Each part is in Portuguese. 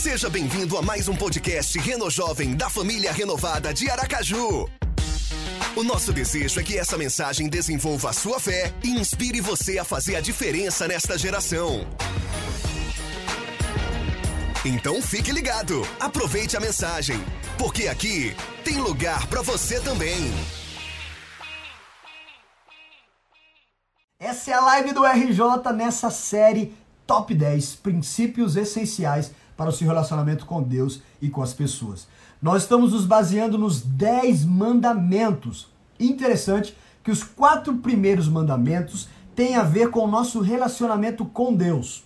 Seja bem-vindo a mais um podcast Reno Jovem da família renovada de Aracaju. O nosso desejo é que essa mensagem desenvolva a sua fé e inspire você a fazer a diferença nesta geração. Então fique ligado, aproveite a mensagem, porque aqui tem lugar para você também. Essa é a live do RJ nessa série Top 10 Princípios Essenciais para o seu relacionamento com Deus e com as pessoas. Nós estamos nos baseando nos 10 mandamentos. Interessante que os quatro primeiros mandamentos têm a ver com o nosso relacionamento com Deus.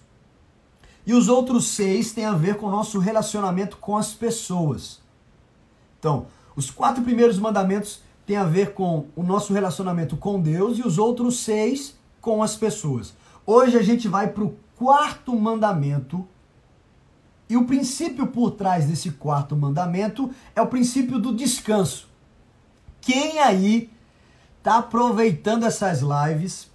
E os outros seis têm a ver com o nosso relacionamento com as pessoas. Então, os quatro primeiros mandamentos têm a ver com o nosso relacionamento com Deus e os outros seis com as pessoas. Hoje a gente vai para o quarto mandamento. E o princípio por trás desse quarto mandamento é o princípio do descanso. Quem aí está aproveitando essas lives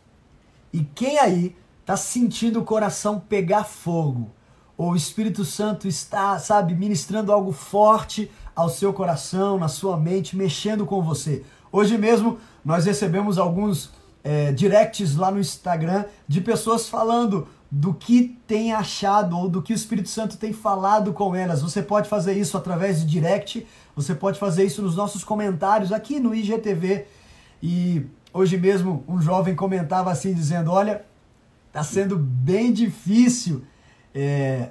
e quem aí está sentindo o coração pegar fogo? Ou o Espírito Santo está, sabe, ministrando algo forte ao seu coração, na sua mente, mexendo com você. Hoje mesmo nós recebemos alguns é, directs lá no Instagram de pessoas falando do que tem achado ou do que o Espírito Santo tem falado com elas. Você pode fazer isso através de direct, você pode fazer isso nos nossos comentários aqui no IGTV. E hoje mesmo um jovem comentava assim, dizendo: Olha, está sendo bem difícil é,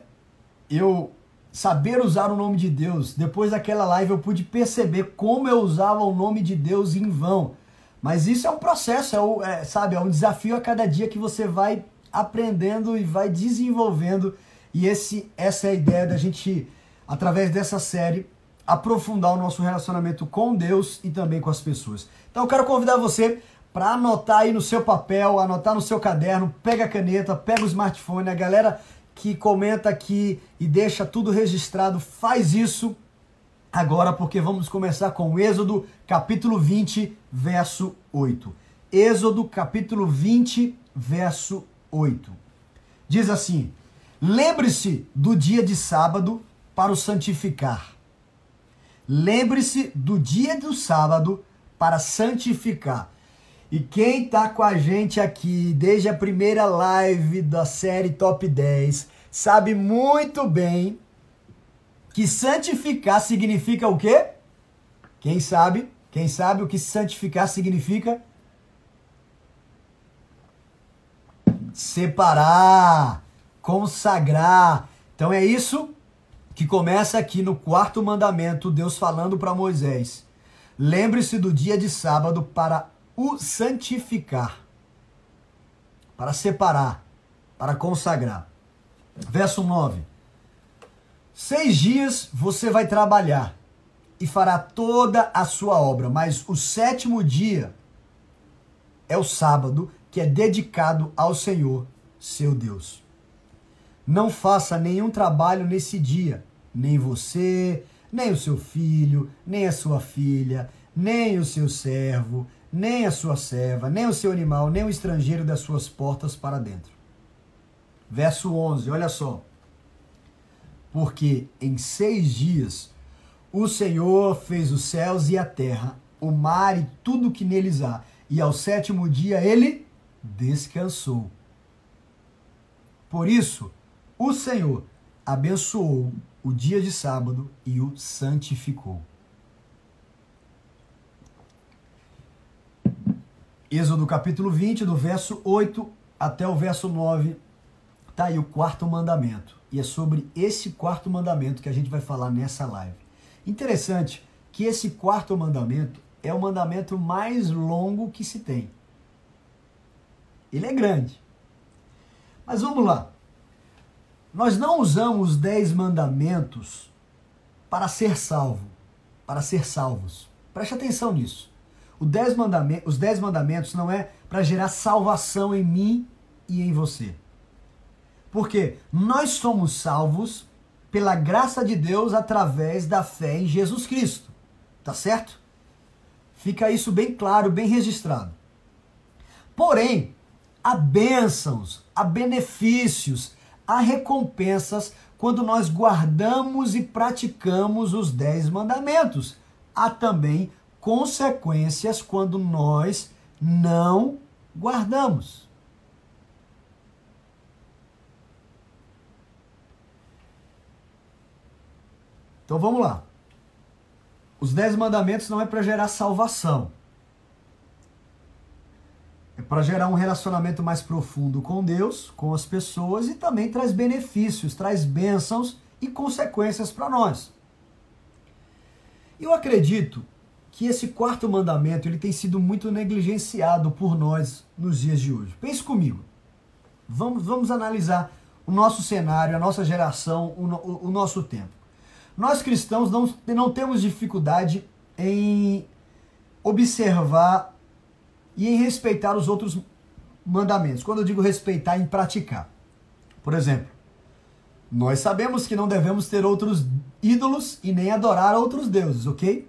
eu saber usar o nome de Deus. Depois daquela live eu pude perceber como eu usava o nome de Deus em vão. Mas isso é um processo, é, o, é, sabe, é um desafio a cada dia que você vai aprendendo e vai desenvolvendo. E esse, essa é a ideia da gente, através dessa série, aprofundar o nosso relacionamento com Deus e também com as pessoas. Então eu quero convidar você para anotar aí no seu papel, anotar no seu caderno, pega a caneta, pega o smartphone, a galera que comenta aqui e deixa tudo registrado, faz isso agora porque vamos começar com Êxodo capítulo 20, verso 8. Êxodo capítulo 20, verso 8. Diz assim: Lembre-se do dia de sábado para o santificar. Lembre-se do dia do sábado para santificar. E quem está com a gente aqui desde a primeira live da série Top 10 sabe muito bem que santificar significa o quê? Quem sabe? Quem sabe o que santificar significa? Separar, consagrar. Então é isso que começa aqui no quarto mandamento, Deus falando para Moisés. Lembre-se do dia de sábado para o santificar, para separar, para consagrar. Verso 9: Seis dias você vai trabalhar e fará toda a sua obra, mas o sétimo dia é o sábado que é dedicado ao Senhor, seu Deus. Não faça nenhum trabalho nesse dia, nem você, nem o seu filho, nem a sua filha, nem o seu servo, nem a sua serva, nem o seu animal, nem o estrangeiro das suas portas para dentro. Verso 11, olha só. Porque em seis dias o Senhor fez os céus e a terra, o mar e tudo que neles há, e ao sétimo dia ele descansou. Por isso, o Senhor abençoou o dia de sábado e o santificou. Êxodo capítulo 20, do verso 8 até o verso 9, tá aí o quarto mandamento. E é sobre esse quarto mandamento que a gente vai falar nessa live. Interessante que esse quarto mandamento é o mandamento mais longo que se tem. Ele é grande. Mas vamos lá. Nós não usamos os dez mandamentos para ser salvo, para ser salvos. Preste atenção nisso. Dez os dez mandamentos não é para gerar salvação em mim e em você. Porque nós somos salvos pela graça de Deus através da fé em Jesus Cristo. Tá certo? Fica isso bem claro, bem registrado. Porém, há bênçãos, há benefícios, há recompensas quando nós guardamos e praticamos os dez mandamentos. Há também consequências quando nós não guardamos. Então vamos lá. Os dez mandamentos não é para gerar salvação. É para gerar um relacionamento mais profundo com Deus, com as pessoas e também traz benefícios, traz bênçãos e consequências para nós. Eu acredito que esse quarto mandamento ele tem sido muito negligenciado por nós nos dias de hoje. Pense comigo. Vamos, vamos analisar o nosso cenário, a nossa geração, o, o, o nosso tempo. Nós cristãos não, não temos dificuldade em observar e em respeitar os outros mandamentos. Quando eu digo respeitar, em praticar. Por exemplo, nós sabemos que não devemos ter outros ídolos e nem adorar outros deuses, ok?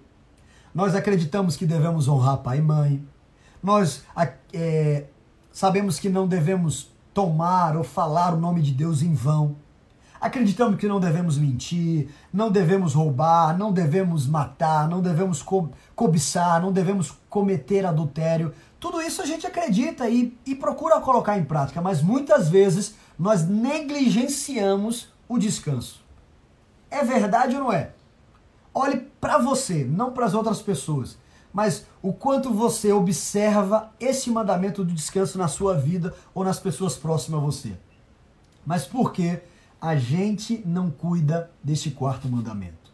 Nós acreditamos que devemos honrar pai e mãe. Nós é, sabemos que não devemos tomar ou falar o nome de Deus em vão. Acreditamos que não devemos mentir, não devemos roubar, não devemos matar, não devemos co cobiçar, não devemos cometer adultério. Tudo isso a gente acredita e, e procura colocar em prática, mas muitas vezes nós negligenciamos o descanso. É verdade ou não é? Olhe para você, não para as outras pessoas, mas o quanto você observa esse mandamento do descanso na sua vida ou nas pessoas próximas a você. Mas por quê? a gente não cuida deste quarto mandamento.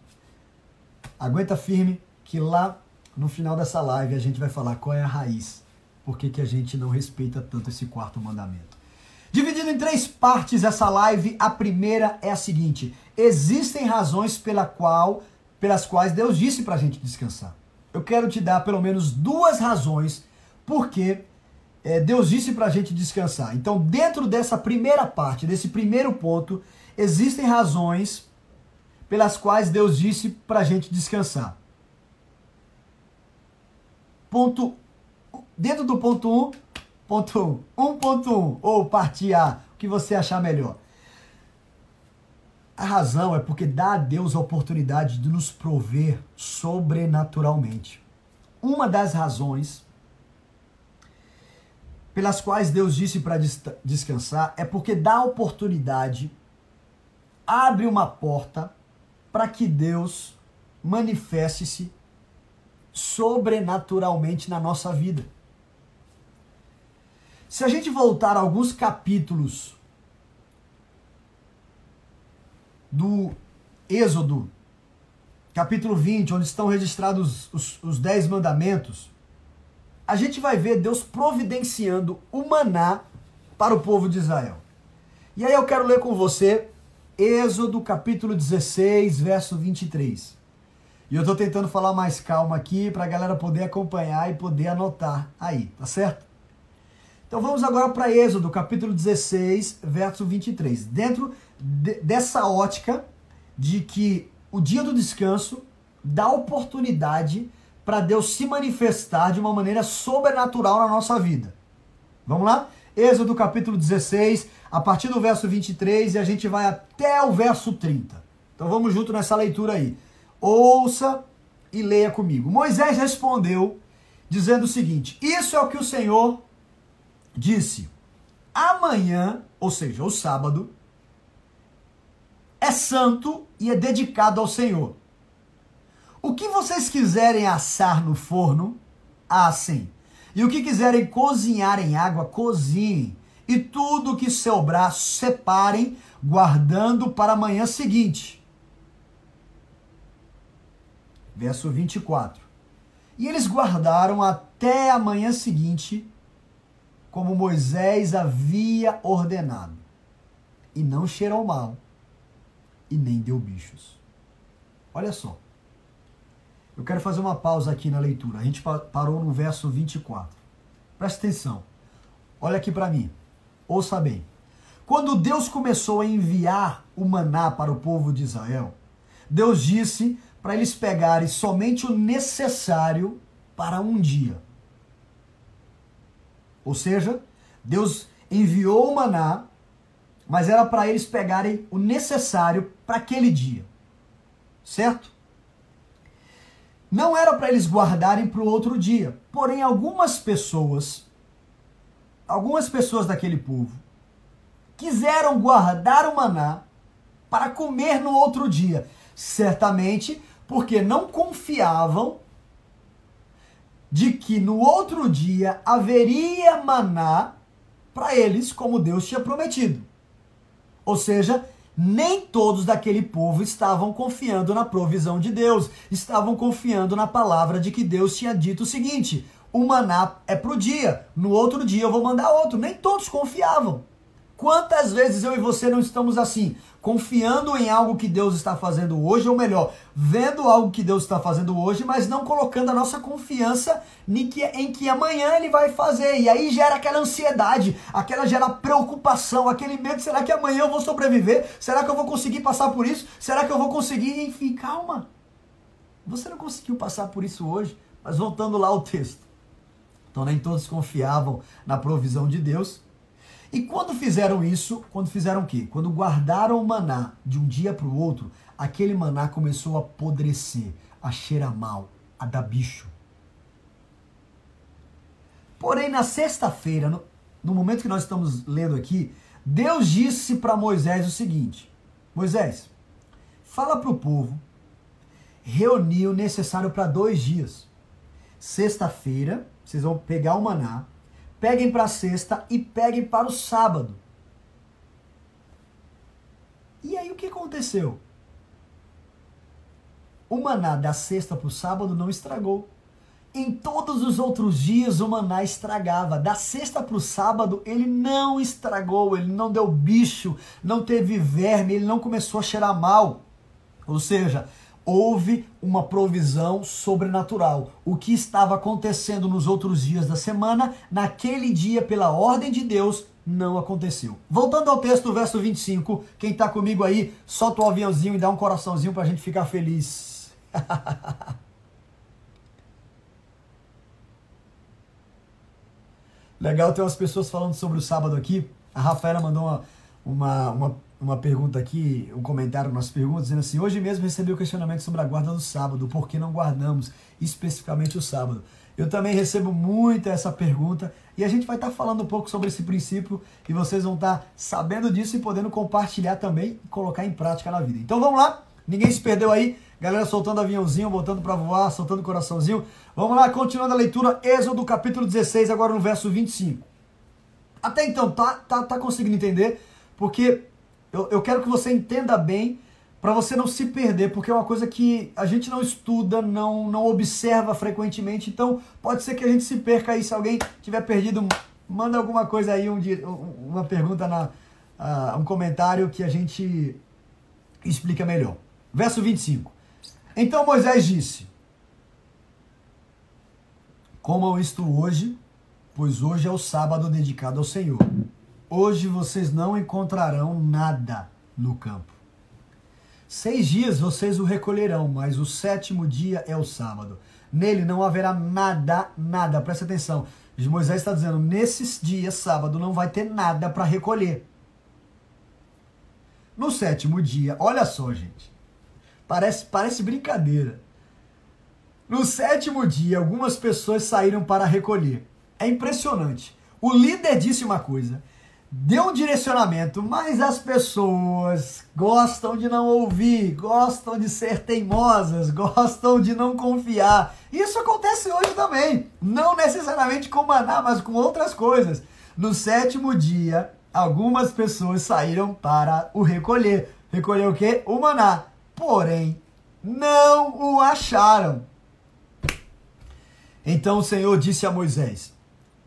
Aguenta firme que lá no final dessa live a gente vai falar qual é a raiz, por que, que a gente não respeita tanto esse quarto mandamento. Dividido em três partes essa live, a primeira é a seguinte: existem razões pela qual, pelas quais Deus disse para a gente descansar. Eu quero te dar pelo menos duas razões porque é, Deus disse para a gente descansar. Então, dentro dessa primeira parte, desse primeiro ponto, existem razões pelas quais Deus disse para a gente descansar. Ponto, dentro do ponto 1, um, ponto 1, um, 1.1, ou parte A, o que você achar melhor. A razão é porque dá a Deus a oportunidade de nos prover sobrenaturalmente. Uma das razões pelas quais Deus disse para descansar é porque dá oportunidade, abre uma porta para que Deus manifeste-se sobrenaturalmente na nossa vida. Se a gente voltar a alguns capítulos do Êxodo, capítulo 20, onde estão registrados os, os dez mandamentos, a gente vai ver Deus providenciando o maná para o povo de Israel. E aí eu quero ler com você Êxodo capítulo 16, verso 23. E eu estou tentando falar mais calma aqui para a galera poder acompanhar e poder anotar aí, tá certo? Então vamos agora para Êxodo capítulo 16, verso 23. Dentro de, dessa ótica de que o dia do descanso dá oportunidade para Deus se manifestar de uma maneira sobrenatural na nossa vida. Vamos lá? Êxodo capítulo 16, a partir do verso 23 e a gente vai até o verso 30. Então vamos junto nessa leitura aí. Ouça e leia comigo. Moisés respondeu, dizendo o seguinte: Isso é o que o Senhor disse. Amanhã, ou seja, o sábado, é santo e é dedicado ao Senhor. O que vocês quiserem assar no forno, assem. E o que quiserem cozinhar em água, cozinhem. E tudo que sobrar, separem, guardando para a manhã seguinte. Verso 24. E eles guardaram até a manhã seguinte, como Moisés havia ordenado. E não cheirou mal, e nem deu bichos. Olha só. Eu quero fazer uma pausa aqui na leitura. A gente parou no verso 24. Presta atenção. Olha aqui para mim. Ouça bem. Quando Deus começou a enviar o maná para o povo de Israel, Deus disse para eles pegarem somente o necessário para um dia. Ou seja, Deus enviou o maná mas era para eles pegarem o necessário para aquele dia. Certo? Não era para eles guardarem para o outro dia. Porém, algumas pessoas, algumas pessoas daquele povo, quiseram guardar o maná para comer no outro dia. Certamente porque não confiavam de que no outro dia haveria maná para eles, como Deus tinha prometido. Ou seja, nem todos daquele povo estavam confiando na provisão de Deus, estavam confiando na palavra de que Deus tinha dito o seguinte: o maná é para o dia, no outro dia eu vou mandar outro. Nem todos confiavam. Quantas vezes eu e você não estamos assim, confiando em algo que Deus está fazendo hoje, ou melhor, vendo algo que Deus está fazendo hoje, mas não colocando a nossa confiança em que, em que amanhã Ele vai fazer. E aí gera aquela ansiedade, aquela gera preocupação, aquele medo: será que amanhã eu vou sobreviver? Será que eu vou conseguir passar por isso? Será que eu vou conseguir? Enfim, calma. Você não conseguiu passar por isso hoje, mas voltando lá ao texto. Então nem todos confiavam na provisão de Deus e quando fizeram isso, quando fizeram o quê? Quando guardaram o maná de um dia para o outro, aquele maná começou a apodrecer, a cheirar mal, a dar bicho. Porém, na sexta-feira, no, no, momento que nós estamos lendo aqui, Deus disse para Moisés o seguinte: Moisés, fala para o povo reunir o necessário para dois dias. Sexta-feira, vocês vão pegar o maná, peguem para sexta e peguem para o sábado. E aí o que aconteceu? O maná da sexta para o sábado não estragou. Em todos os outros dias o maná estragava. Da sexta para o sábado ele não estragou, ele não deu bicho, não teve verme, ele não começou a cheirar mal. Ou seja, houve uma provisão sobrenatural. O que estava acontecendo nos outros dias da semana, naquele dia, pela ordem de Deus, não aconteceu. Voltando ao texto, verso 25, quem está comigo aí, solta o aviãozinho e dá um coraçãozinho para a gente ficar feliz. Legal, tem umas pessoas falando sobre o sábado aqui. A Rafaela mandou uma, uma, uma uma pergunta aqui, um comentário nas perguntas, dizendo assim: hoje mesmo recebi o questionamento sobre a guarda do sábado, por que não guardamos especificamente o sábado? Eu também recebo muito essa pergunta e a gente vai estar tá falando um pouco sobre esse princípio e vocês vão estar tá sabendo disso e podendo compartilhar também e colocar em prática na vida. Então vamos lá, ninguém se perdeu aí, galera soltando aviãozinho, botando para voar, soltando coraçãozinho. Vamos lá, continuando a leitura, Êxodo capítulo 16, agora no verso 25. Até então, tá, tá, tá conseguindo entender? Porque eu, eu quero que você entenda bem para você não se perder, porque é uma coisa que a gente não estuda, não, não observa frequentemente, então pode ser que a gente se perca aí. Se alguém tiver perdido, manda alguma coisa aí, um, uma pergunta, na, uh, um comentário que a gente explica melhor. Verso 25. Então Moisés disse: Comam isto hoje, pois hoje é o sábado dedicado ao Senhor. Hoje vocês não encontrarão nada no campo. Seis dias vocês o recolherão, mas o sétimo dia é o sábado. Nele não haverá nada, nada. Presta atenção. Moisés está dizendo: nesses dias, sábado, não vai ter nada para recolher. No sétimo dia, olha só, gente. Parece, parece brincadeira. No sétimo dia, algumas pessoas saíram para recolher. É impressionante. O líder disse uma coisa deu um direcionamento, mas as pessoas gostam de não ouvir, gostam de ser teimosas, gostam de não confiar. Isso acontece hoje também, não necessariamente com maná, mas com outras coisas. No sétimo dia, algumas pessoas saíram para o recolher. Recolher o quê? O maná. Porém, não o acharam. Então o Senhor disse a Moisés: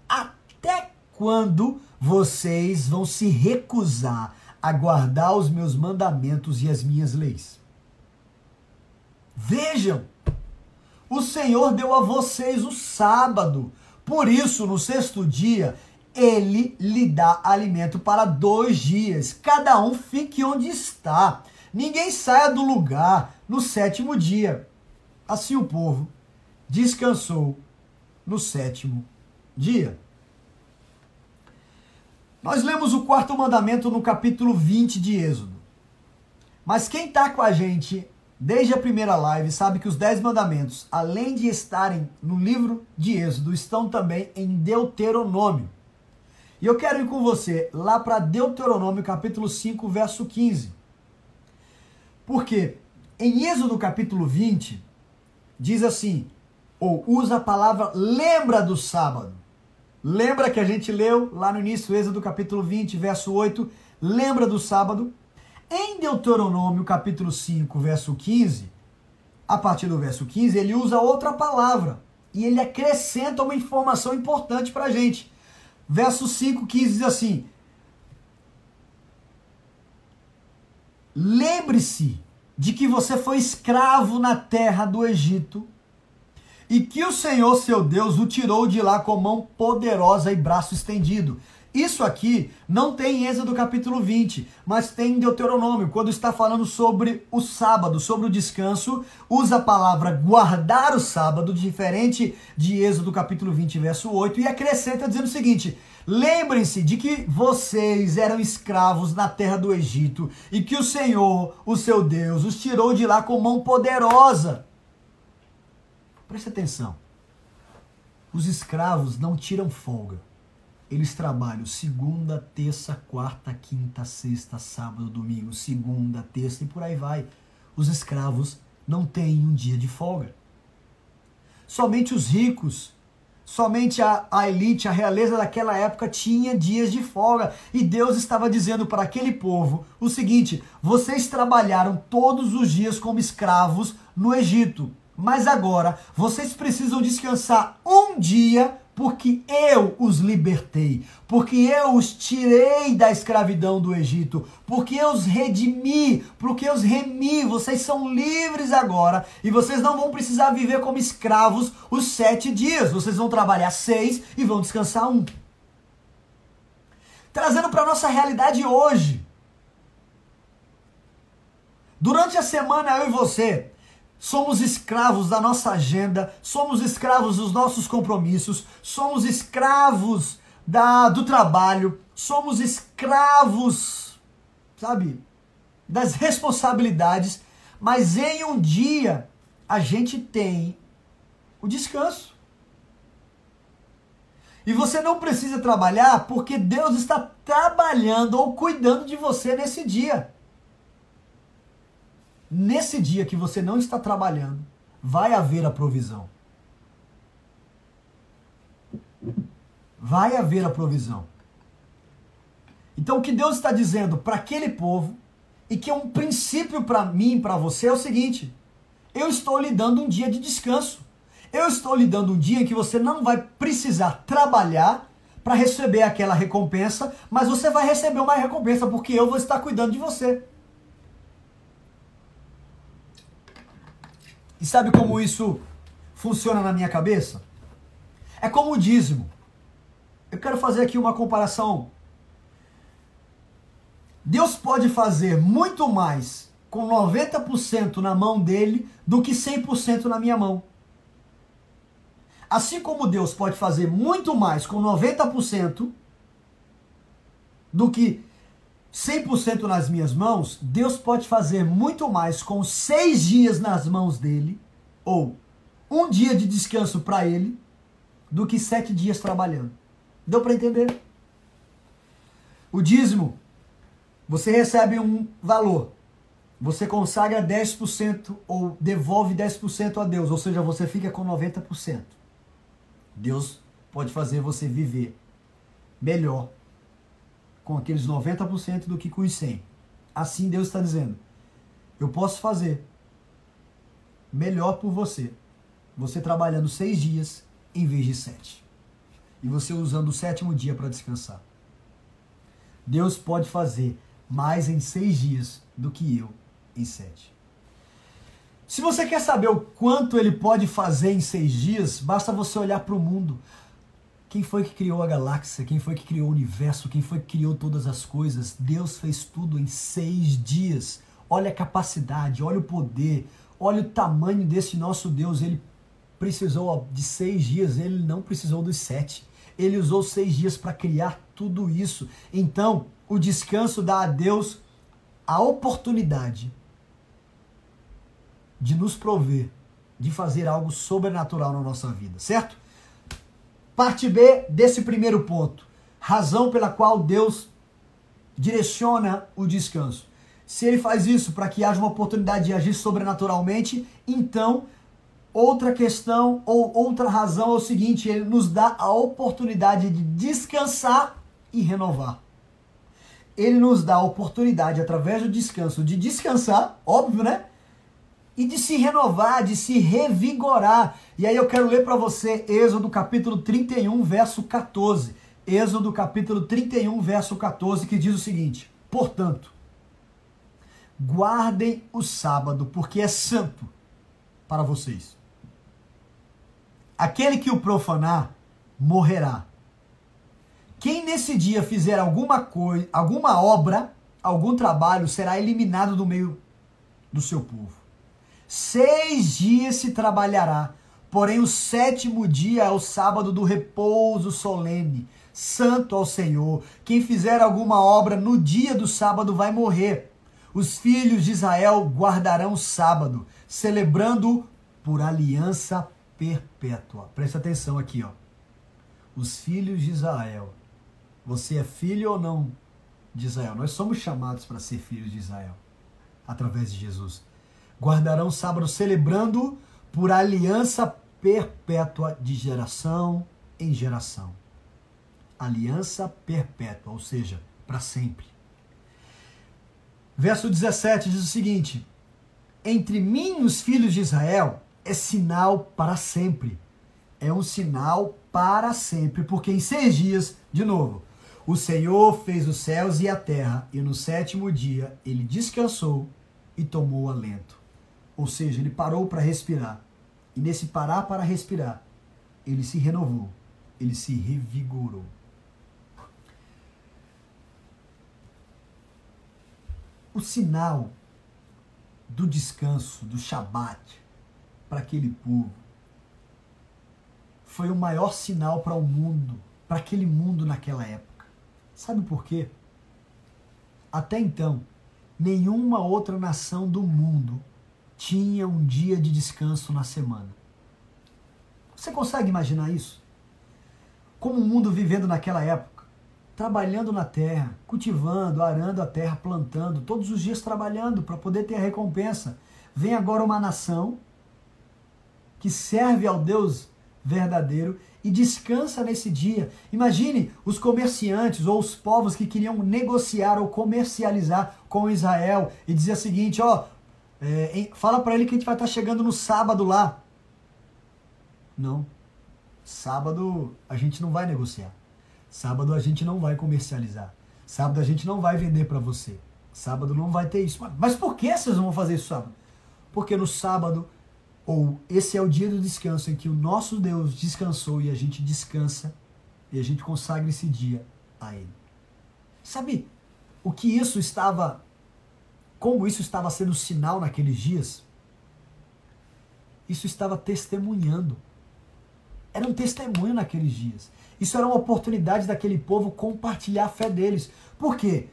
Até quando vocês vão se recusar a guardar os meus mandamentos e as minhas leis. Vejam, o Senhor deu a vocês o sábado. Por isso, no sexto dia, ele lhe dá alimento para dois dias. Cada um fique onde está. Ninguém saia do lugar no sétimo dia. Assim o povo descansou no sétimo dia. Nós lemos o quarto mandamento no capítulo 20 de Êxodo. Mas quem está com a gente desde a primeira live sabe que os dez mandamentos, além de estarem no livro de Êxodo, estão também em Deuteronômio. E eu quero ir com você lá para Deuteronômio capítulo 5, verso 15. Porque em Êxodo capítulo 20, diz assim, ou usa a palavra lembra do sábado. Lembra que a gente leu lá no início, Êxodo capítulo 20, verso 8, lembra do sábado? Em Deuteronômio capítulo 5, verso 15, a partir do verso 15, ele usa outra palavra e ele acrescenta uma informação importante para a gente. Verso 5, 15 diz assim: Lembre-se de que você foi escravo na terra do Egito e que o Senhor seu Deus o tirou de lá com mão poderosa e braço estendido. Isso aqui não tem em Êxodo capítulo 20, mas tem em Deuteronômio, quando está falando sobre o sábado, sobre o descanso, usa a palavra guardar o sábado, diferente de Êxodo capítulo 20, verso 8, e acrescenta dizendo o seguinte: Lembrem-se de que vocês eram escravos na terra do Egito e que o Senhor, o seu Deus, os tirou de lá com mão poderosa. Preste atenção. Os escravos não tiram folga. Eles trabalham segunda, terça, quarta, quinta, sexta, sábado, domingo, segunda, terça e por aí vai. Os escravos não têm um dia de folga. Somente os ricos, somente a, a elite, a realeza daquela época tinha dias de folga. E Deus estava dizendo para aquele povo o seguinte: vocês trabalharam todos os dias como escravos no Egito. Mas agora vocês precisam descansar um dia, porque eu os libertei, porque eu os tirei da escravidão do Egito, porque eu os redimi, porque eu os remi. Vocês são livres agora e vocês não vão precisar viver como escravos os sete dias. Vocês vão trabalhar seis e vão descansar um. Trazendo para nossa realidade hoje. Durante a semana, eu e você Somos escravos da nossa agenda, somos escravos dos nossos compromissos, somos escravos da, do trabalho, somos escravos, sabe, das responsabilidades, mas em um dia a gente tem o descanso. E você não precisa trabalhar porque Deus está trabalhando ou cuidando de você nesse dia nesse dia que você não está trabalhando, vai haver a provisão. Vai haver a provisão. Então o que Deus está dizendo para aquele povo e que é um princípio para mim e para você é o seguinte: eu estou lhe dando um dia de descanso. Eu estou lhe dando um dia em que você não vai precisar trabalhar para receber aquela recompensa, mas você vai receber uma recompensa porque eu vou estar cuidando de você. E sabe como isso funciona na minha cabeça? É como o dízimo. Eu quero fazer aqui uma comparação. Deus pode fazer muito mais com 90% na mão dele do que 100% na minha mão. Assim como Deus pode fazer muito mais com 90% do que 100% nas minhas mãos, Deus pode fazer muito mais com seis dias nas mãos dele, ou um dia de descanso para ele, do que sete dias trabalhando. Deu para entender? O dízimo, você recebe um valor, você consagra 10% ou devolve 10% a Deus, ou seja, você fica com 90%. Deus pode fazer você viver melhor com aqueles 90% do que com os 100. Assim Deus está dizendo: eu posso fazer melhor por você, você trabalhando seis dias em vez de sete, e você usando o sétimo dia para descansar. Deus pode fazer mais em seis dias do que eu em sete. Se você quer saber o quanto ele pode fazer em seis dias, basta você olhar para o mundo. Quem foi que criou a galáxia? Quem foi que criou o universo? Quem foi que criou todas as coisas? Deus fez tudo em seis dias. Olha a capacidade, olha o poder, olha o tamanho desse nosso Deus. Ele precisou de seis dias, ele não precisou dos sete. Ele usou seis dias para criar tudo isso. Então, o descanso dá a Deus a oportunidade de nos prover, de fazer algo sobrenatural na nossa vida, certo? Parte B desse primeiro ponto. Razão pela qual Deus direciona o descanso. Se ele faz isso para que haja uma oportunidade de agir sobrenaturalmente, então outra questão ou outra razão é o seguinte: ele nos dá a oportunidade de descansar e renovar. Ele nos dá a oportunidade, através do descanso, de descansar, óbvio, né? E de se renovar, de se revigorar. E aí eu quero ler para você Êxodo capítulo 31, verso 14. Êxodo capítulo 31, verso 14, que diz o seguinte: Portanto, guardem o sábado, porque é santo para vocês. Aquele que o profanar morrerá. Quem nesse dia fizer alguma coisa, alguma obra, algum trabalho, será eliminado do meio do seu povo. Seis dias se trabalhará, porém o sétimo dia é o sábado do repouso solene, santo ao Senhor. Quem fizer alguma obra no dia do sábado vai morrer. Os filhos de Israel guardarão o sábado, celebrando por aliança perpétua. Presta atenção aqui, ó. Os filhos de Israel. Você é filho ou não de Israel? Nós somos chamados para ser filhos de Israel através de Jesus guardarão o sábado celebrando por aliança perpétua de geração em geração. Aliança perpétua, ou seja, para sempre. Verso 17 diz o seguinte: Entre mim e os filhos de Israel é sinal para sempre. É um sinal para sempre, porque em seis dias, de novo, o Senhor fez os céus e a terra, e no sétimo dia ele descansou e tomou alento. Ou seja, ele parou para respirar. E nesse parar para respirar, ele se renovou, ele se revigorou. O sinal do descanso, do Shabat, para aquele povo, foi o maior sinal para o mundo, para aquele mundo naquela época. Sabe por quê? Até então, nenhuma outra nação do mundo tinha um dia de descanso na semana. Você consegue imaginar isso? Como o mundo vivendo naquela época, trabalhando na terra, cultivando, arando a terra, plantando, todos os dias trabalhando para poder ter a recompensa. Vem agora uma nação que serve ao Deus verdadeiro e descansa nesse dia. Imagine os comerciantes ou os povos que queriam negociar ou comercializar com Israel e dizer o seguinte: ó, é, fala para ele que a gente vai estar tá chegando no sábado lá. Não. Sábado a gente não vai negociar. Sábado a gente não vai comercializar. Sábado a gente não vai vender para você. Sábado não vai ter isso. Mas por que vocês vão fazer isso sábado? Porque no sábado, ou esse é o dia do descanso em que o nosso Deus descansou e a gente descansa e a gente consagra esse dia a Ele. Sabe o que isso estava como isso estava sendo sinal naqueles dias, isso estava testemunhando. Era um testemunho naqueles dias. Isso era uma oportunidade daquele povo compartilhar a fé deles. Por quê?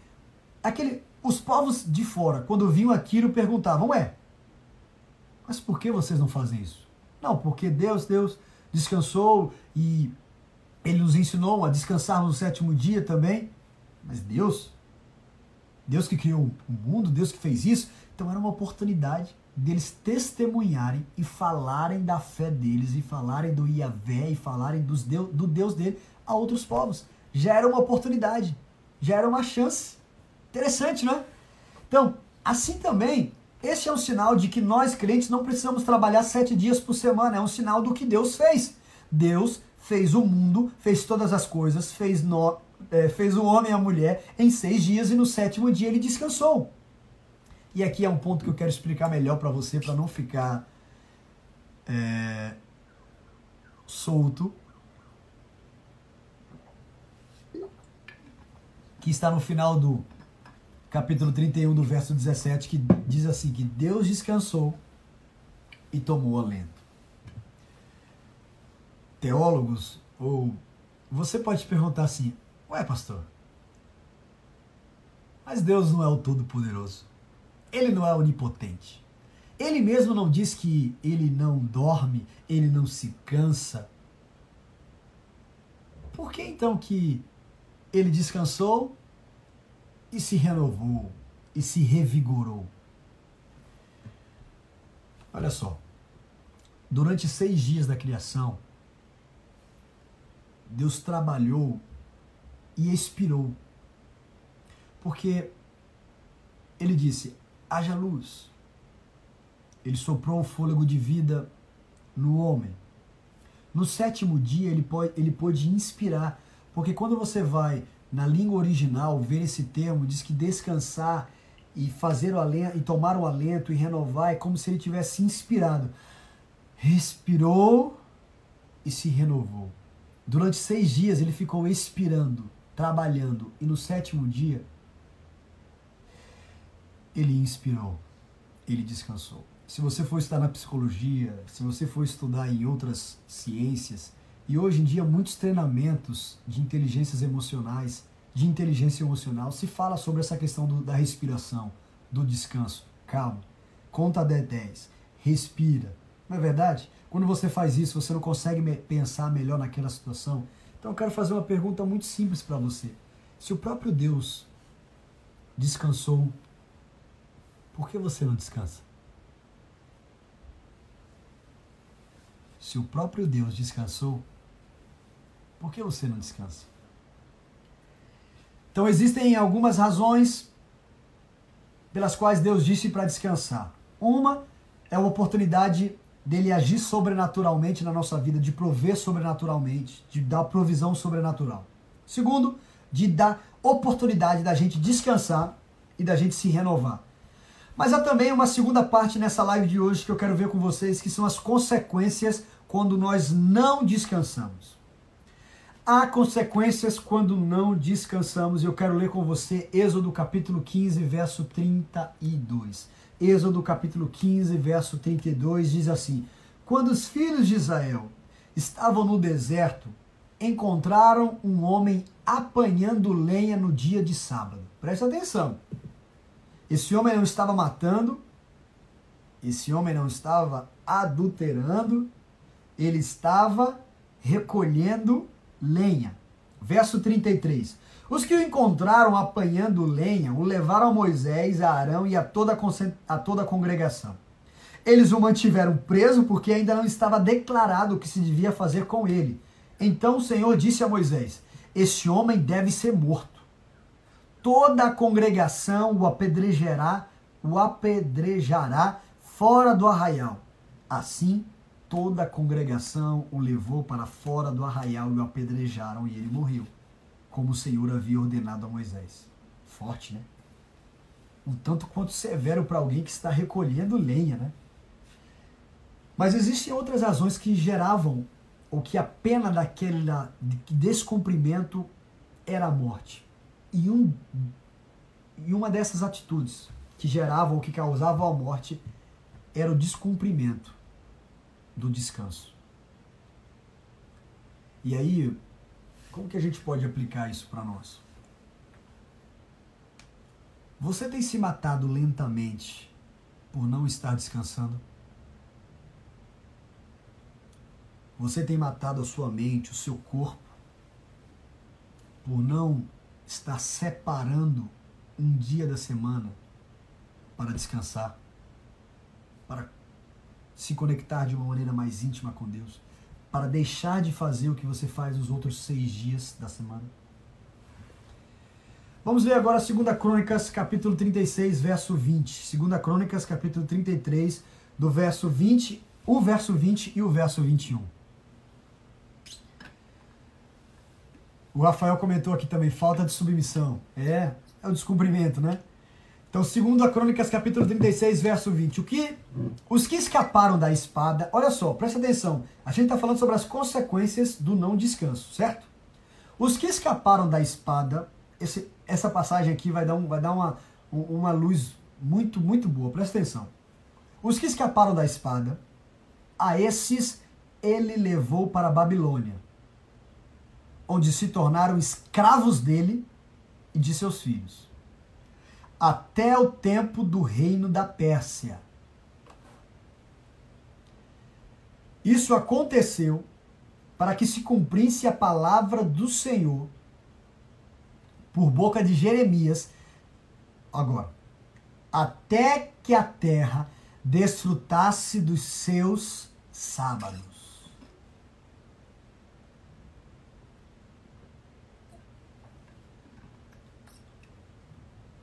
Aquele, os povos de fora, quando viam aquilo, perguntavam: Ué, mas por que vocês não fazem isso? Não, porque Deus, Deus descansou e Ele nos ensinou a descansar no sétimo dia também. Mas Deus, Deus que criou o mundo, Deus que fez isso. Então era uma oportunidade deles testemunharem e falarem da fé deles, e falarem do Iavé, e falarem dos Deus, do Deus dele a outros povos. Já era uma oportunidade, já era uma chance. Interessante, não é? Então, assim também, esse é um sinal de que nós crentes não precisamos trabalhar sete dias por semana. É um sinal do que Deus fez. Deus fez o mundo, fez todas as coisas, fez, no, é, fez o homem e a mulher em seis dias e no sétimo dia ele descansou. E aqui é um ponto que eu quero explicar melhor para você, para não ficar é, solto. Que está no final do capítulo 31, do verso 17, que diz assim: que Deus descansou e tomou alento. Teólogos ou você pode perguntar assim: Ué, pastor, mas Deus não é o Todo-Poderoso. Ele não é onipotente. Ele mesmo não diz que ele não dorme, ele não se cansa. Por que então que ele descansou e se renovou e se revigorou? Olha só, durante seis dias da criação, Deus trabalhou e expirou. Porque ele disse: haja luz. Ele soprou o fôlego de vida no homem. No sétimo dia, ele pode, ele pôde inspirar. Porque quando você vai na língua original ver esse termo, diz que descansar e fazer o alento, e tomar o alento e renovar, é como se ele tivesse inspirado. Respirou e se renovou. Durante seis dias ele ficou expirando, trabalhando, e no sétimo dia ele inspirou, ele descansou. Se você for estudar na psicologia, se você for estudar em outras ciências, e hoje em dia muitos treinamentos de inteligências emocionais de inteligência emocional se fala sobre essa questão do, da respiração, do descanso. Calma, conta até 10, respira. Não é verdade? Quando você faz isso, você não consegue pensar melhor naquela situação. Então eu quero fazer uma pergunta muito simples para você. Se o próprio Deus descansou, por que você não descansa? Se o próprio Deus descansou, por que você não descansa? Então existem algumas razões pelas quais Deus disse para descansar. Uma é a oportunidade dele agir sobrenaturalmente na nossa vida, de prover sobrenaturalmente, de dar provisão sobrenatural. Segundo, de dar oportunidade da gente descansar e da gente se renovar. Mas há também uma segunda parte nessa live de hoje que eu quero ver com vocês, que são as consequências quando nós não descansamos. Há consequências quando não descansamos. Eu quero ler com você Êxodo capítulo 15, verso 32. Êxodo capítulo 15, verso 32 diz assim: Quando os filhos de Israel estavam no deserto, encontraram um homem apanhando lenha no dia de sábado. Presta atenção. Esse homem não estava matando, esse homem não estava adulterando, ele estava recolhendo lenha. Verso 33. Os que o encontraram apanhando lenha o levaram a Moisés, a Arão e a toda a, toda a congregação. Eles o mantiveram preso porque ainda não estava declarado o que se devia fazer com ele. Então o Senhor disse a Moisés: Este homem deve ser morto. Toda a congregação o apedrejará, o apedrejará fora do arraial. Assim toda a congregação o levou para fora do arraial e o apedrejaram e ele morreu, como o Senhor havia ordenado a Moisés. Forte, né? Um tanto quanto severo para alguém que está recolhendo lenha, né? Mas existem outras razões que geravam, ou que a pena daquele descumprimento era a morte. E, um, e uma dessas atitudes que geravam ou que causavam a morte era o descumprimento do descanso. E aí, como que a gente pode aplicar isso para nós? Você tem se matado lentamente por não estar descansando? Você tem matado a sua mente, o seu corpo, por não estar separando um dia da semana para descansar, para se conectar de uma maneira mais íntima com Deus, para deixar de fazer o que você faz os outros seis dias da semana. Vamos ler agora 2 Crônicas, capítulo 36, verso 20. 2 Crônicas, capítulo 33, do verso 20, o verso 20 e o verso 21. O Rafael comentou aqui também, falta de submissão. É, é o descumprimento, né? Então, segundo a Crônicas, capítulo 36, verso 20. O que os que escaparam da espada, olha só, presta atenção. A gente está falando sobre as consequências do não descanso, certo? Os que escaparam da espada, esse, essa passagem aqui vai dar, um, vai dar uma, uma luz muito, muito boa, presta atenção. Os que escaparam da espada, a esses ele levou para a Babilônia. onde se tornaram escravos dele e de seus filhos, até o tempo do reino da Pérsia. Isso aconteceu para que se cumprisse a palavra do Senhor por boca de Jeremias, agora, até que a terra desfrutasse dos seus sábados.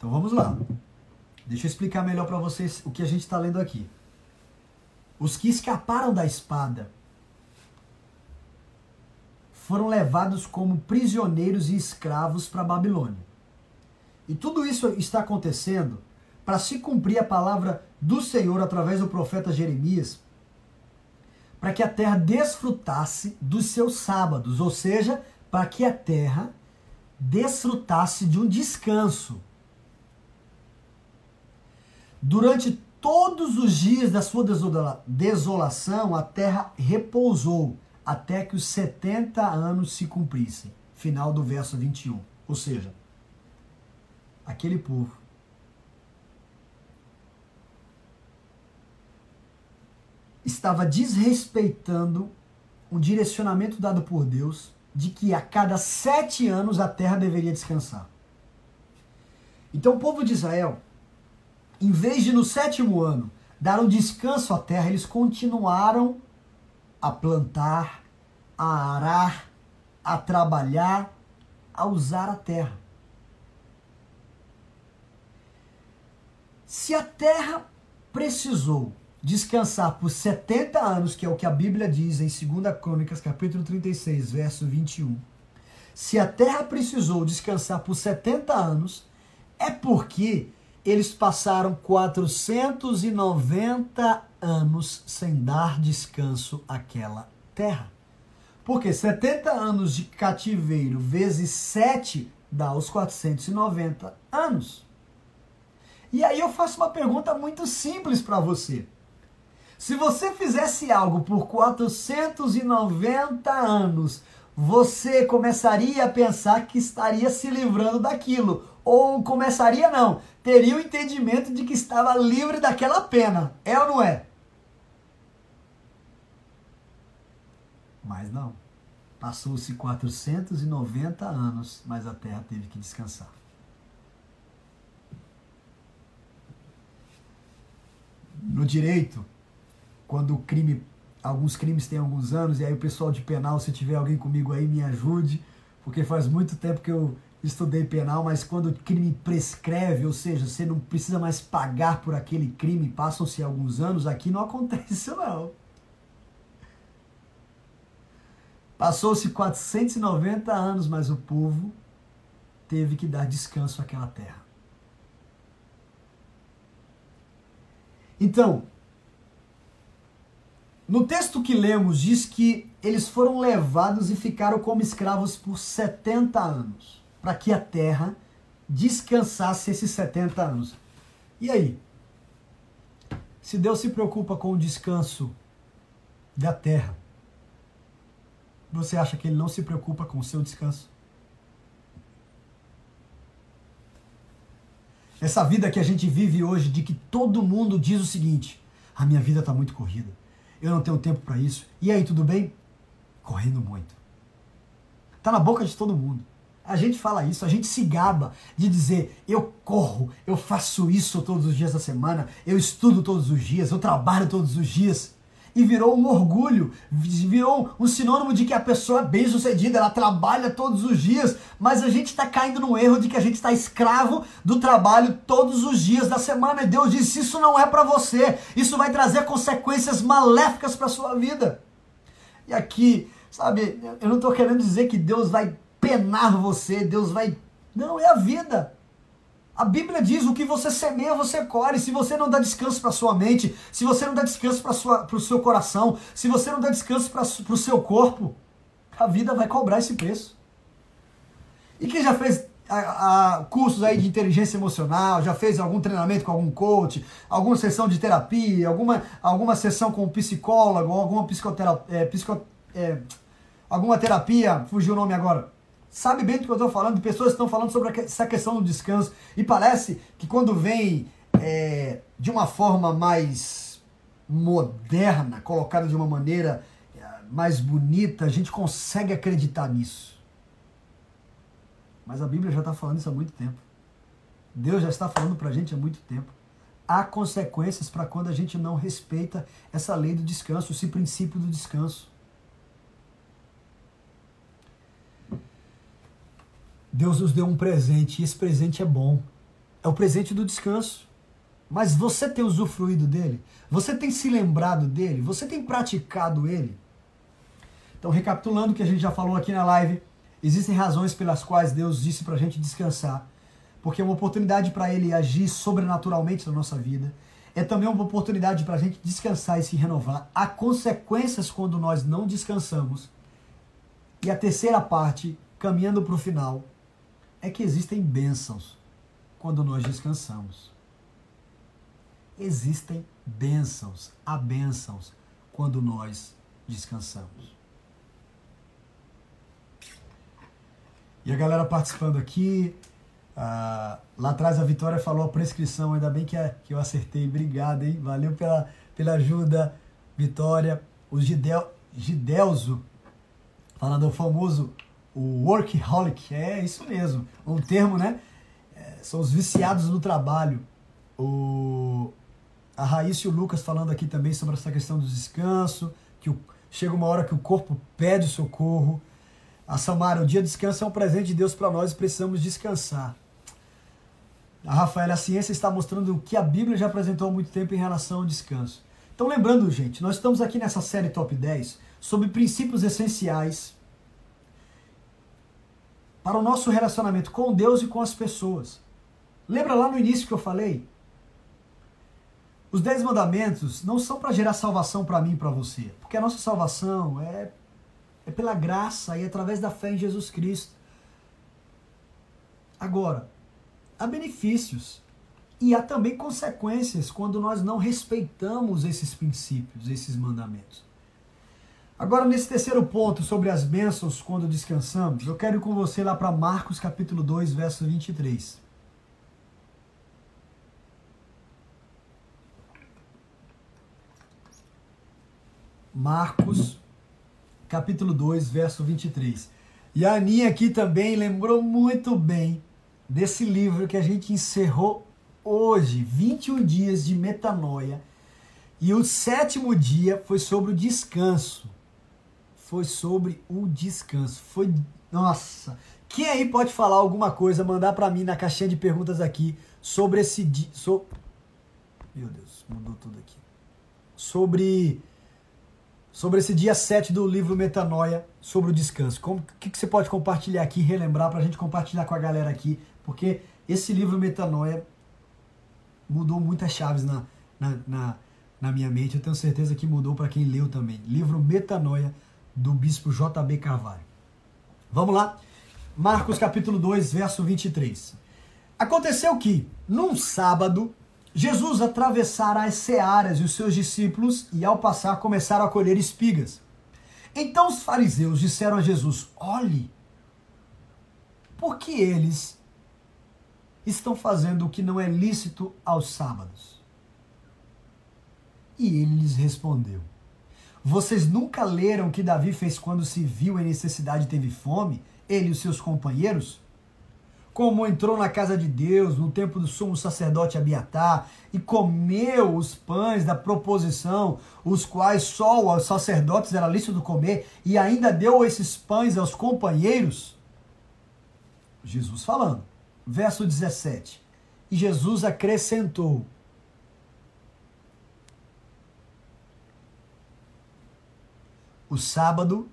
Então vamos lá. Deixa eu explicar melhor para vocês o que a gente está lendo aqui. Os que escaparam da espada foram levados como prisioneiros e escravos para Babilônia. E tudo isso está acontecendo para se cumprir a palavra do Senhor através do profeta Jeremias, para que a terra desfrutasse dos seus sábados, ou seja, para que a terra desfrutasse de um descanso. Durante todos os dias da sua desolação, a terra repousou até que os 70 anos se cumprissem. Final do verso 21. Ou seja, aquele povo estava desrespeitando um direcionamento dado por Deus de que a cada sete anos a terra deveria descansar. Então o povo de Israel, em vez de no sétimo ano dar um descanso à terra, eles continuaram a plantar, a arar, a trabalhar, a usar a terra. Se a terra precisou descansar por 70 anos, que é o que a Bíblia diz em 2 Crônicas, capítulo 36, verso 21. Se a terra precisou descansar por 70 anos, é porque eles passaram 490 anos sem dar descanso àquela terra. Porque 70 anos de cativeiro vezes 7 dá os 490 anos. E aí eu faço uma pergunta muito simples para você. Se você fizesse algo por 490 anos, você começaria a pensar que estaria se livrando daquilo. Ou começaria não, teria o entendimento de que estava livre daquela pena. É ou não é? Mas não. Passou-se 490 anos, mas a terra teve que descansar. No direito, quando o crime, alguns crimes têm alguns anos, e aí o pessoal de penal, se tiver alguém comigo aí, me ajude, porque faz muito tempo que eu estudei penal, mas quando o crime prescreve, ou seja, você não precisa mais pagar por aquele crime, passam-se alguns anos, aqui não acontece isso não. Passou-se 490 anos, mas o povo teve que dar descanso àquela terra. Então, no texto que lemos, diz que eles foram levados e ficaram como escravos por 70 anos, para que a terra descansasse esses 70 anos. E aí? Se Deus se preocupa com o descanso da terra, você acha que ele não se preocupa com o seu descanso? Essa vida que a gente vive hoje, de que todo mundo diz o seguinte: a minha vida está muito corrida, eu não tenho tempo para isso. E aí, tudo bem? Correndo muito. Está na boca de todo mundo. A gente fala isso, a gente se gaba de dizer: eu corro, eu faço isso todos os dias da semana, eu estudo todos os dias, eu trabalho todos os dias e virou um orgulho, virou um sinônimo de que a pessoa é bem sucedida, ela trabalha todos os dias, mas a gente está caindo no erro de que a gente está escravo do trabalho todos os dias da semana. E Deus disse: Isso não é para você, isso vai trazer consequências maléficas para sua vida. E aqui, sabe, eu não estou querendo dizer que Deus vai penar você, Deus vai. Não, é a vida. A Bíblia diz: o que você semeia, você colhe. Se você não dá descanso para sua mente, se você não dá descanso para o seu coração, se você não dá descanso para o seu corpo, a vida vai cobrar esse preço. E quem já fez a, a, cursos aí de inteligência emocional, já fez algum treinamento com algum coach, alguma sessão de terapia, alguma, alguma sessão com um psicólogo, alguma psicoterapia, é, psico, é, alguma terapia, fugiu o nome agora sabe bem do que eu estou falando, pessoas estão falando sobre essa questão do descanso, e parece que quando vem é, de uma forma mais moderna, colocada de uma maneira é, mais bonita, a gente consegue acreditar nisso. Mas a Bíblia já está falando isso há muito tempo. Deus já está falando para a gente há muito tempo. Há consequências para quando a gente não respeita essa lei do descanso, esse princípio do descanso. Deus nos deu um presente e esse presente é bom. É o presente do descanso. Mas você tem usufruído dele? Você tem se lembrado dele? Você tem praticado ele? Então, recapitulando o que a gente já falou aqui na live, existem razões pelas quais Deus disse para a gente descansar. Porque é uma oportunidade para ele agir sobrenaturalmente na nossa vida. É também uma oportunidade para a gente descansar e se renovar. Há consequências quando nós não descansamos. E a terceira parte, caminhando para o final, é que existem bênçãos quando nós descansamos. Existem bênçãos, há bênçãos quando nós descansamos. E a galera participando aqui. Ah, lá atrás a Vitória falou a prescrição, ainda bem que, que eu acertei. Obrigado, hein? Valeu pela, pela ajuda, Vitória. O Gidel, Gidelzo, falando o famoso o workaholic, é isso mesmo, um termo, né? É, são os viciados no trabalho. O, a Raíssa e o Lucas falando aqui também sobre essa questão do descanso, que o, chega uma hora que o corpo pede socorro. A Samara, o dia de descanso é um presente de Deus para nós e precisamos descansar. A Rafaela, a ciência está mostrando o que a Bíblia já apresentou há muito tempo em relação ao descanso. Então, lembrando, gente, nós estamos aqui nessa série Top 10 sobre princípios essenciais para o nosso relacionamento com Deus e com as pessoas. Lembra lá no início que eu falei? Os dez mandamentos não são para gerar salvação para mim e para você, porque a nossa salvação é, é pela graça e através da fé em Jesus Cristo. Agora, há benefícios e há também consequências quando nós não respeitamos esses princípios, esses mandamentos. Agora, nesse terceiro ponto sobre as bênçãos quando descansamos, eu quero ir com você lá para Marcos capítulo 2, verso 23. Marcos capítulo 2, verso 23. E a Aninha aqui também lembrou muito bem desse livro que a gente encerrou hoje, 21 dias de metanoia. E o sétimo dia foi sobre o descanso foi sobre o descanso. Foi. Nossa! Quem aí pode falar alguma coisa, mandar para mim na caixinha de perguntas aqui sobre esse dia. So... Meu Deus, mudou tudo aqui. Sobre. Sobre esse dia 7 do livro Metanoia, sobre o descanso. O que, que você pode compartilhar aqui, relembrar para a gente compartilhar com a galera aqui? Porque esse livro Metanoia mudou muitas chaves na, na, na, na minha mente. Eu tenho certeza que mudou para quem leu também. Livro Metanoia do bispo J.B. Carvalho. Vamos lá? Marcos capítulo 2, verso 23. Aconteceu que, num sábado, Jesus atravessara as searas e os seus discípulos, e ao passar começaram a colher espigas. Então os fariseus disseram a Jesus: Olhe, por que eles estão fazendo o que não é lícito aos sábados? E ele lhes respondeu: vocês nunca leram o que Davi fez quando se viu em necessidade e teve fome, ele e os seus companheiros? Como entrou na casa de Deus, no tempo do sumo sacerdote Abiatar, e comeu os pães da proposição, os quais só os sacerdotes era lícito comer, e ainda deu esses pães aos companheiros? Jesus falando. Verso 17. E Jesus acrescentou: O sábado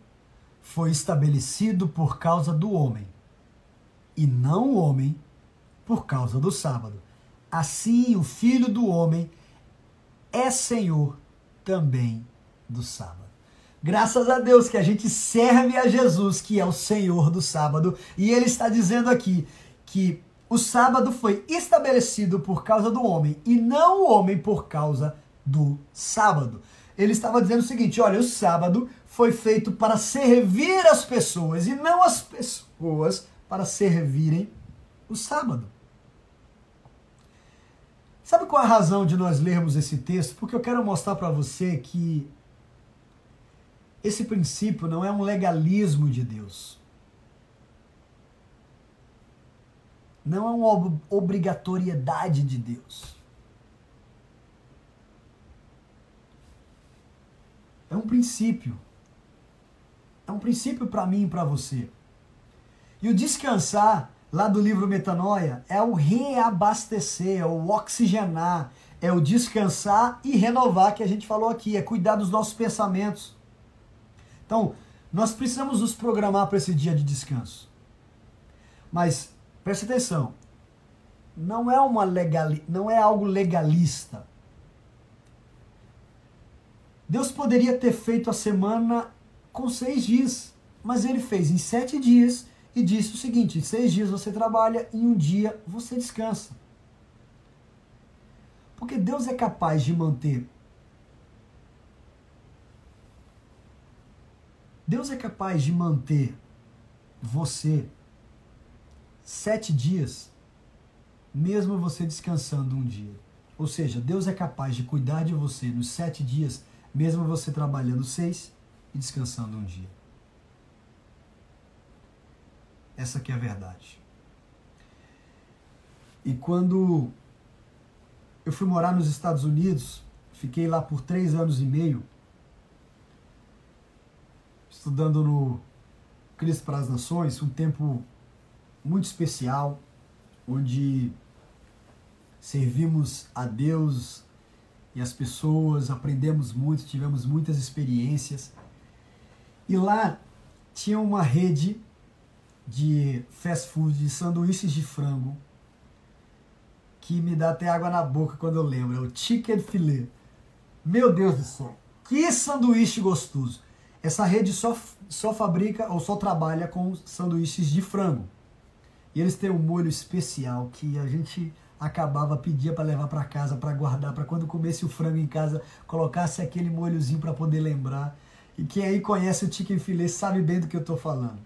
foi estabelecido por causa do homem, e não o homem por causa do sábado. Assim, o filho do homem é senhor também do sábado. Graças a Deus que a gente serve a Jesus, que é o Senhor do sábado, e ele está dizendo aqui que o sábado foi estabelecido por causa do homem e não o homem por causa do sábado. Ele estava dizendo o seguinte: olha, o sábado foi feito para servir as pessoas e não as pessoas para servirem o sábado. Sabe qual é a razão de nós lermos esse texto? Porque eu quero mostrar para você que esse princípio não é um legalismo de Deus. Não é uma obrigatoriedade de Deus. É um princípio. É um princípio para mim e para você. E o descansar, lá do livro Metanoia, é o reabastecer, é o oxigenar, é o descansar e renovar que a gente falou aqui, é cuidar dos nossos pensamentos. Então, nós precisamos nos programar para esse dia de descanso. Mas preste atenção, não é uma legal, não é algo legalista. Deus poderia ter feito a semana com seis dias, mas ele fez em sete dias e disse o seguinte: em seis dias você trabalha, em um dia você descansa. Porque Deus é capaz de manter. Deus é capaz de manter você sete dias, mesmo você descansando um dia. Ou seja, Deus é capaz de cuidar de você nos sete dias mesmo você trabalhando seis e descansando um dia. Essa que é a verdade. E quando eu fui morar nos Estados Unidos, fiquei lá por três anos e meio, estudando no Cristo para as Nações, um tempo muito especial, onde servimos a Deus e as pessoas, aprendemos muito, tivemos muitas experiências. E lá tinha uma rede de fast food, de sanduíches de frango, que me dá até água na boca quando eu lembro. É o Chicken Filet. Meu Deus do céu, que sanduíche gostoso! Essa rede só, só fabrica ou só trabalha com sanduíches de frango. E eles têm um molho especial que a gente acabava, pedia para levar para casa, para guardar, para quando comesse o frango em casa, colocasse aquele molhozinho para poder lembrar. E quem aí conhece o chicken filé sabe bem do que eu estou falando.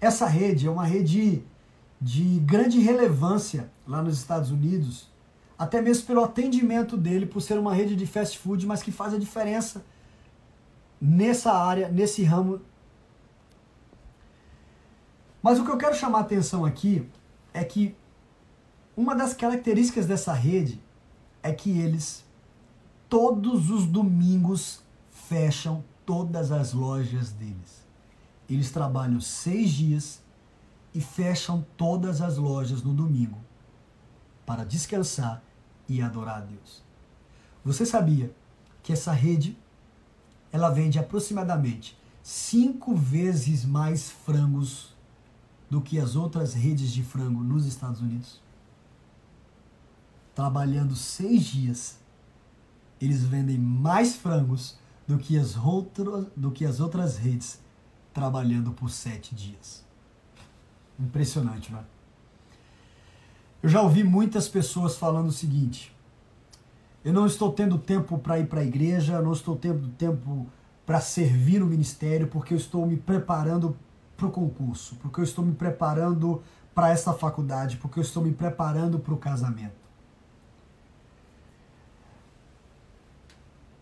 Essa rede é uma rede de grande relevância lá nos Estados Unidos, até mesmo pelo atendimento dele, por ser uma rede de fast food, mas que faz a diferença nessa área, nesse ramo. Mas o que eu quero chamar a atenção aqui é que uma das características dessa rede é que eles todos os domingos fecham todas as lojas deles. Eles trabalham seis dias e fecham todas as lojas no domingo para descansar e adorar a Deus. Você sabia que essa rede ela vende aproximadamente cinco vezes mais frangos do que as outras redes de frango nos Estados Unidos? Trabalhando seis dias, eles vendem mais frangos do que as, outras, do que as outras redes trabalhando por sete dias. Impressionante, não é? Eu já ouvi muitas pessoas falando o seguinte: eu não estou tendo tempo para ir para a igreja, eu não estou tendo tempo para servir no ministério, porque eu estou me preparando para o concurso, porque eu estou me preparando para essa faculdade, porque eu estou me preparando para o casamento.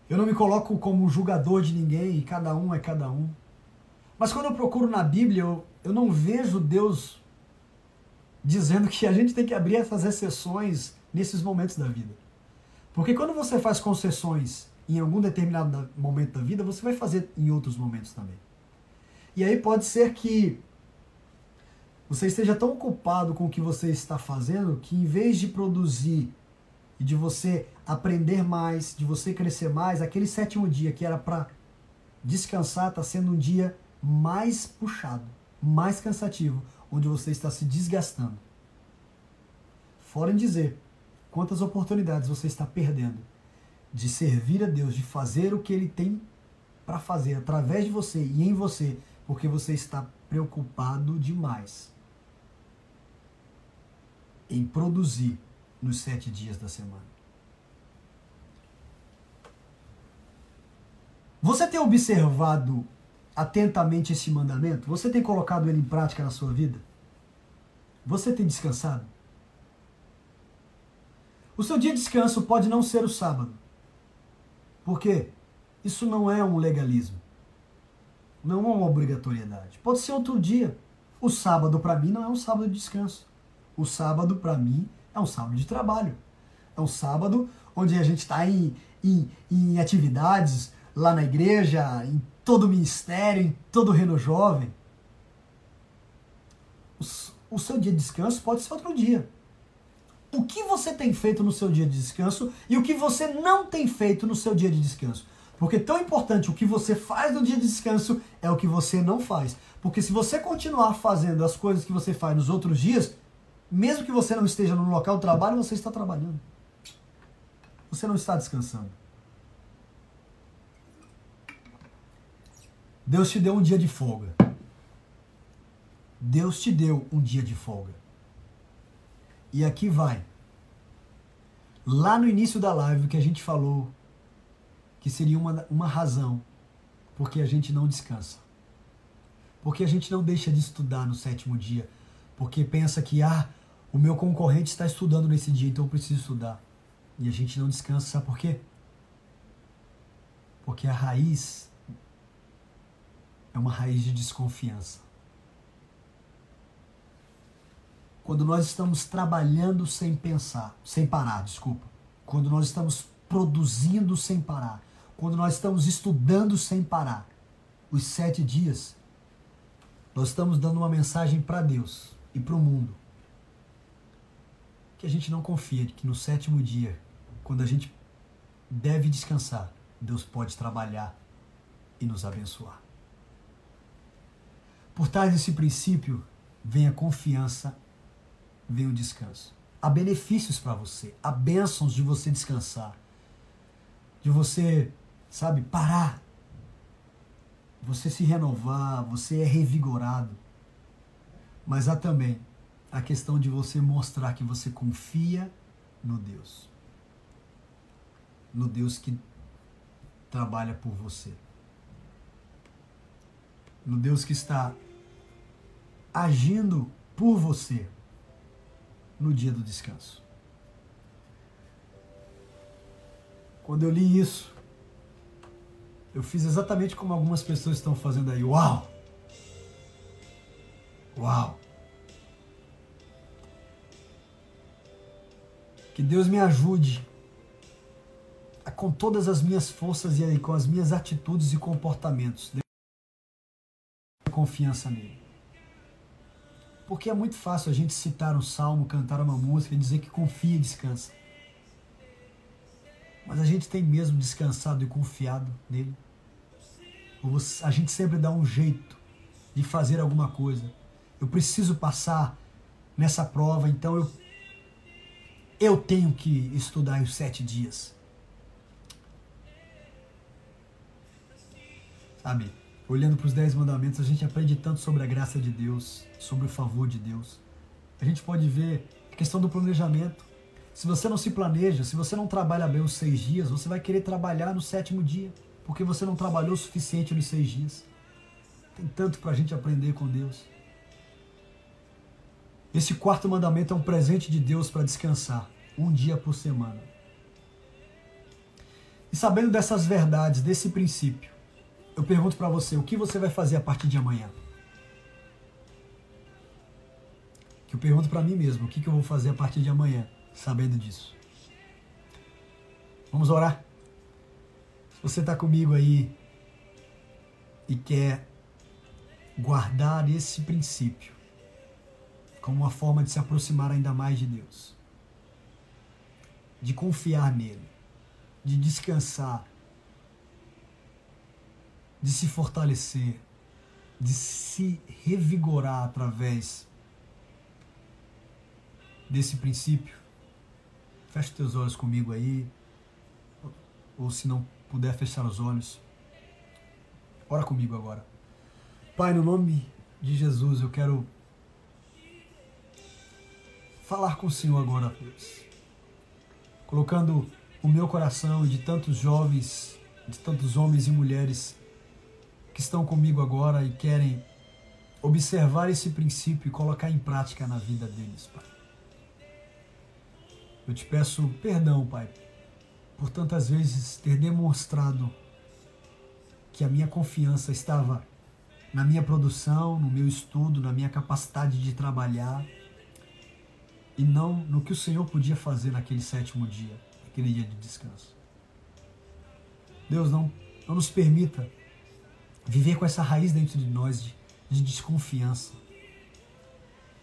Eu não me coloco como julgador de ninguém, cada um é cada um. Mas quando eu procuro na Bíblia, eu, eu não vejo Deus dizendo que a gente tem que abrir essas exceções nesses momentos da vida. Porque quando você faz concessões em algum determinado momento da vida, você vai fazer em outros momentos também. E aí pode ser que você esteja tão ocupado com o que você está fazendo que em vez de produzir e de você aprender mais, de você crescer mais, aquele sétimo dia que era para descansar está sendo um dia mais puxado, mais cansativo, onde você está se desgastando. Fora em dizer quantas oportunidades você está perdendo de servir a Deus, de fazer o que Ele tem para fazer através de você e em você, porque você está preocupado demais em produzir nos sete dias da semana. Você tem observado atentamente esse mandamento? Você tem colocado ele em prática na sua vida? Você tem descansado? O seu dia de descanso pode não ser o sábado. Por quê? Isso não é um legalismo. Não é uma obrigatoriedade. Pode ser outro dia. O sábado para mim não é um sábado de descanso. O sábado para mim é um sábado de trabalho. É um sábado onde a gente está em, em, em atividades lá na igreja, em todo o ministério, em todo o Reno Jovem. O, o seu dia de descanso pode ser outro dia o que você tem feito no seu dia de descanso e o que você não tem feito no seu dia de descanso. Porque tão importante o que você faz no dia de descanso é o que você não faz. Porque se você continuar fazendo as coisas que você faz nos outros dias, mesmo que você não esteja no local de trabalho, você está trabalhando. Você não está descansando. Deus te deu um dia de folga. Deus te deu um dia de folga. E aqui vai. Lá no início da live que a gente falou que seria uma, uma razão porque a gente não descansa. Porque a gente não deixa de estudar no sétimo dia. Porque pensa que, ah, o meu concorrente está estudando nesse dia, então eu preciso estudar. E a gente não descansa, sabe por quê? Porque a raiz é uma raiz de desconfiança. quando nós estamos trabalhando sem pensar, sem parar, desculpa. Quando nós estamos produzindo sem parar. Quando nós estamos estudando sem parar. Os sete dias, nós estamos dando uma mensagem para Deus e para o mundo. Que a gente não confia que no sétimo dia, quando a gente deve descansar, Deus pode trabalhar e nos abençoar. Por trás desse princípio vem a confiança vem o descanso. Há benefícios para você, há bênçãos de você descansar, de você, sabe, parar, você se renovar, você é revigorado. Mas há também a questão de você mostrar que você confia no Deus. No Deus que trabalha por você. No Deus que está agindo por você no dia do descanso. Quando eu li isso, eu fiz exatamente como algumas pessoas estão fazendo aí. Uau! Uau! Que Deus me ajude a, com todas as minhas forças e com as minhas atitudes e comportamentos, confiança nele. Porque é muito fácil a gente citar um salmo, cantar uma música e dizer que confia e descansa. Mas a gente tem mesmo descansado e confiado nele? Ou a gente sempre dá um jeito de fazer alguma coisa? Eu preciso passar nessa prova, então eu, eu tenho que estudar os sete dias. Sabe? Olhando para os Dez Mandamentos, a gente aprende tanto sobre a graça de Deus, sobre o favor de Deus. A gente pode ver a questão do planejamento. Se você não se planeja, se você não trabalha bem os seis dias, você vai querer trabalhar no sétimo dia, porque você não trabalhou o suficiente nos seis dias. Tem tanto para a gente aprender com Deus. Esse quarto mandamento é um presente de Deus para descansar, um dia por semana. E sabendo dessas verdades, desse princípio, eu pergunto para você, o que você vai fazer a partir de amanhã? Que eu pergunto para mim mesmo, o que, que eu vou fazer a partir de amanhã, sabendo disso? Vamos orar? Se você está comigo aí e quer guardar esse princípio como uma forma de se aproximar ainda mais de Deus, de confiar nele, de descansar de se fortalecer, de se revigorar através desse princípio. Feche teus olhos comigo aí, ou se não puder fechar os olhos, ora comigo agora. Pai, no nome de Jesus, eu quero falar com o Senhor agora, Deus. Colocando o meu coração de tantos jovens de tantos homens e mulheres que estão comigo agora e querem observar esse princípio e colocar em prática na vida deles, Pai. Eu te peço perdão, Pai, por tantas vezes ter demonstrado que a minha confiança estava na minha produção, no meu estudo, na minha capacidade de trabalhar e não no que o Senhor podia fazer naquele sétimo dia, naquele dia de descanso. Deus, não, não nos permita viver com essa raiz dentro de nós de, de desconfiança.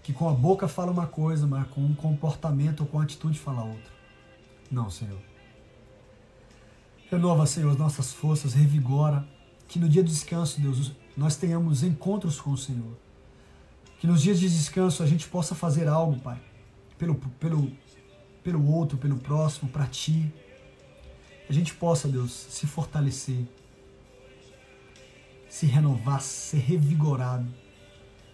Que com a boca fala uma coisa, mas com um comportamento ou com atitude fala outra. Não, Senhor. Renova, Senhor, as nossas forças, revigora. Que no dia do descanso, Deus, nós tenhamos encontros com o Senhor. Que nos dias de descanso a gente possa fazer algo, Pai, pelo, pelo, pelo outro, pelo próximo, para Ti. A gente possa, Deus, se fortalecer, se renovar, ser revigorado.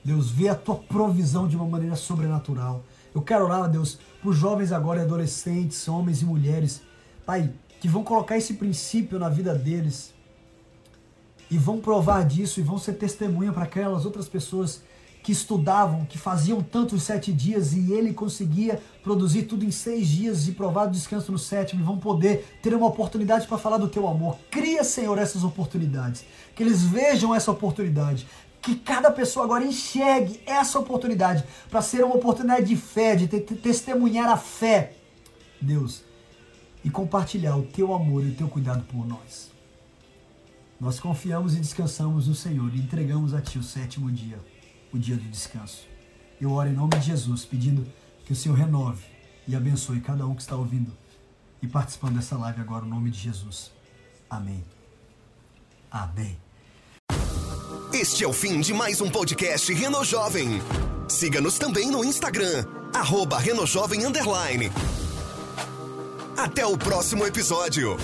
Deus, vê a tua provisão de uma maneira sobrenatural. Eu quero orar, Deus, por jovens agora e adolescentes, homens e mulheres, Pai, que vão colocar esse princípio na vida deles e vão provar disso e vão ser testemunha para aquelas outras pessoas que estudavam, que faziam tantos sete dias e ele conseguia produzir tudo em seis dias e provar o descanso no sétimo e vão poder ter uma oportunidade para falar do teu amor. Cria, Senhor, essas oportunidades. Que eles vejam essa oportunidade. Que cada pessoa agora enxergue essa oportunidade para ser uma oportunidade de fé, de testemunhar a fé, Deus, e compartilhar o teu amor e o teu cuidado por nós. Nós confiamos e descansamos no Senhor e entregamos a Ti o sétimo dia o dia do descanso. Eu oro em nome de Jesus, pedindo que o Senhor renove e abençoe cada um que está ouvindo e participando dessa live agora, no nome de Jesus. Amém. Amém. Este é o fim de mais um podcast Reno Jovem. Siga-nos também no Instagram, arroba Renojovem Underline. Até o próximo episódio.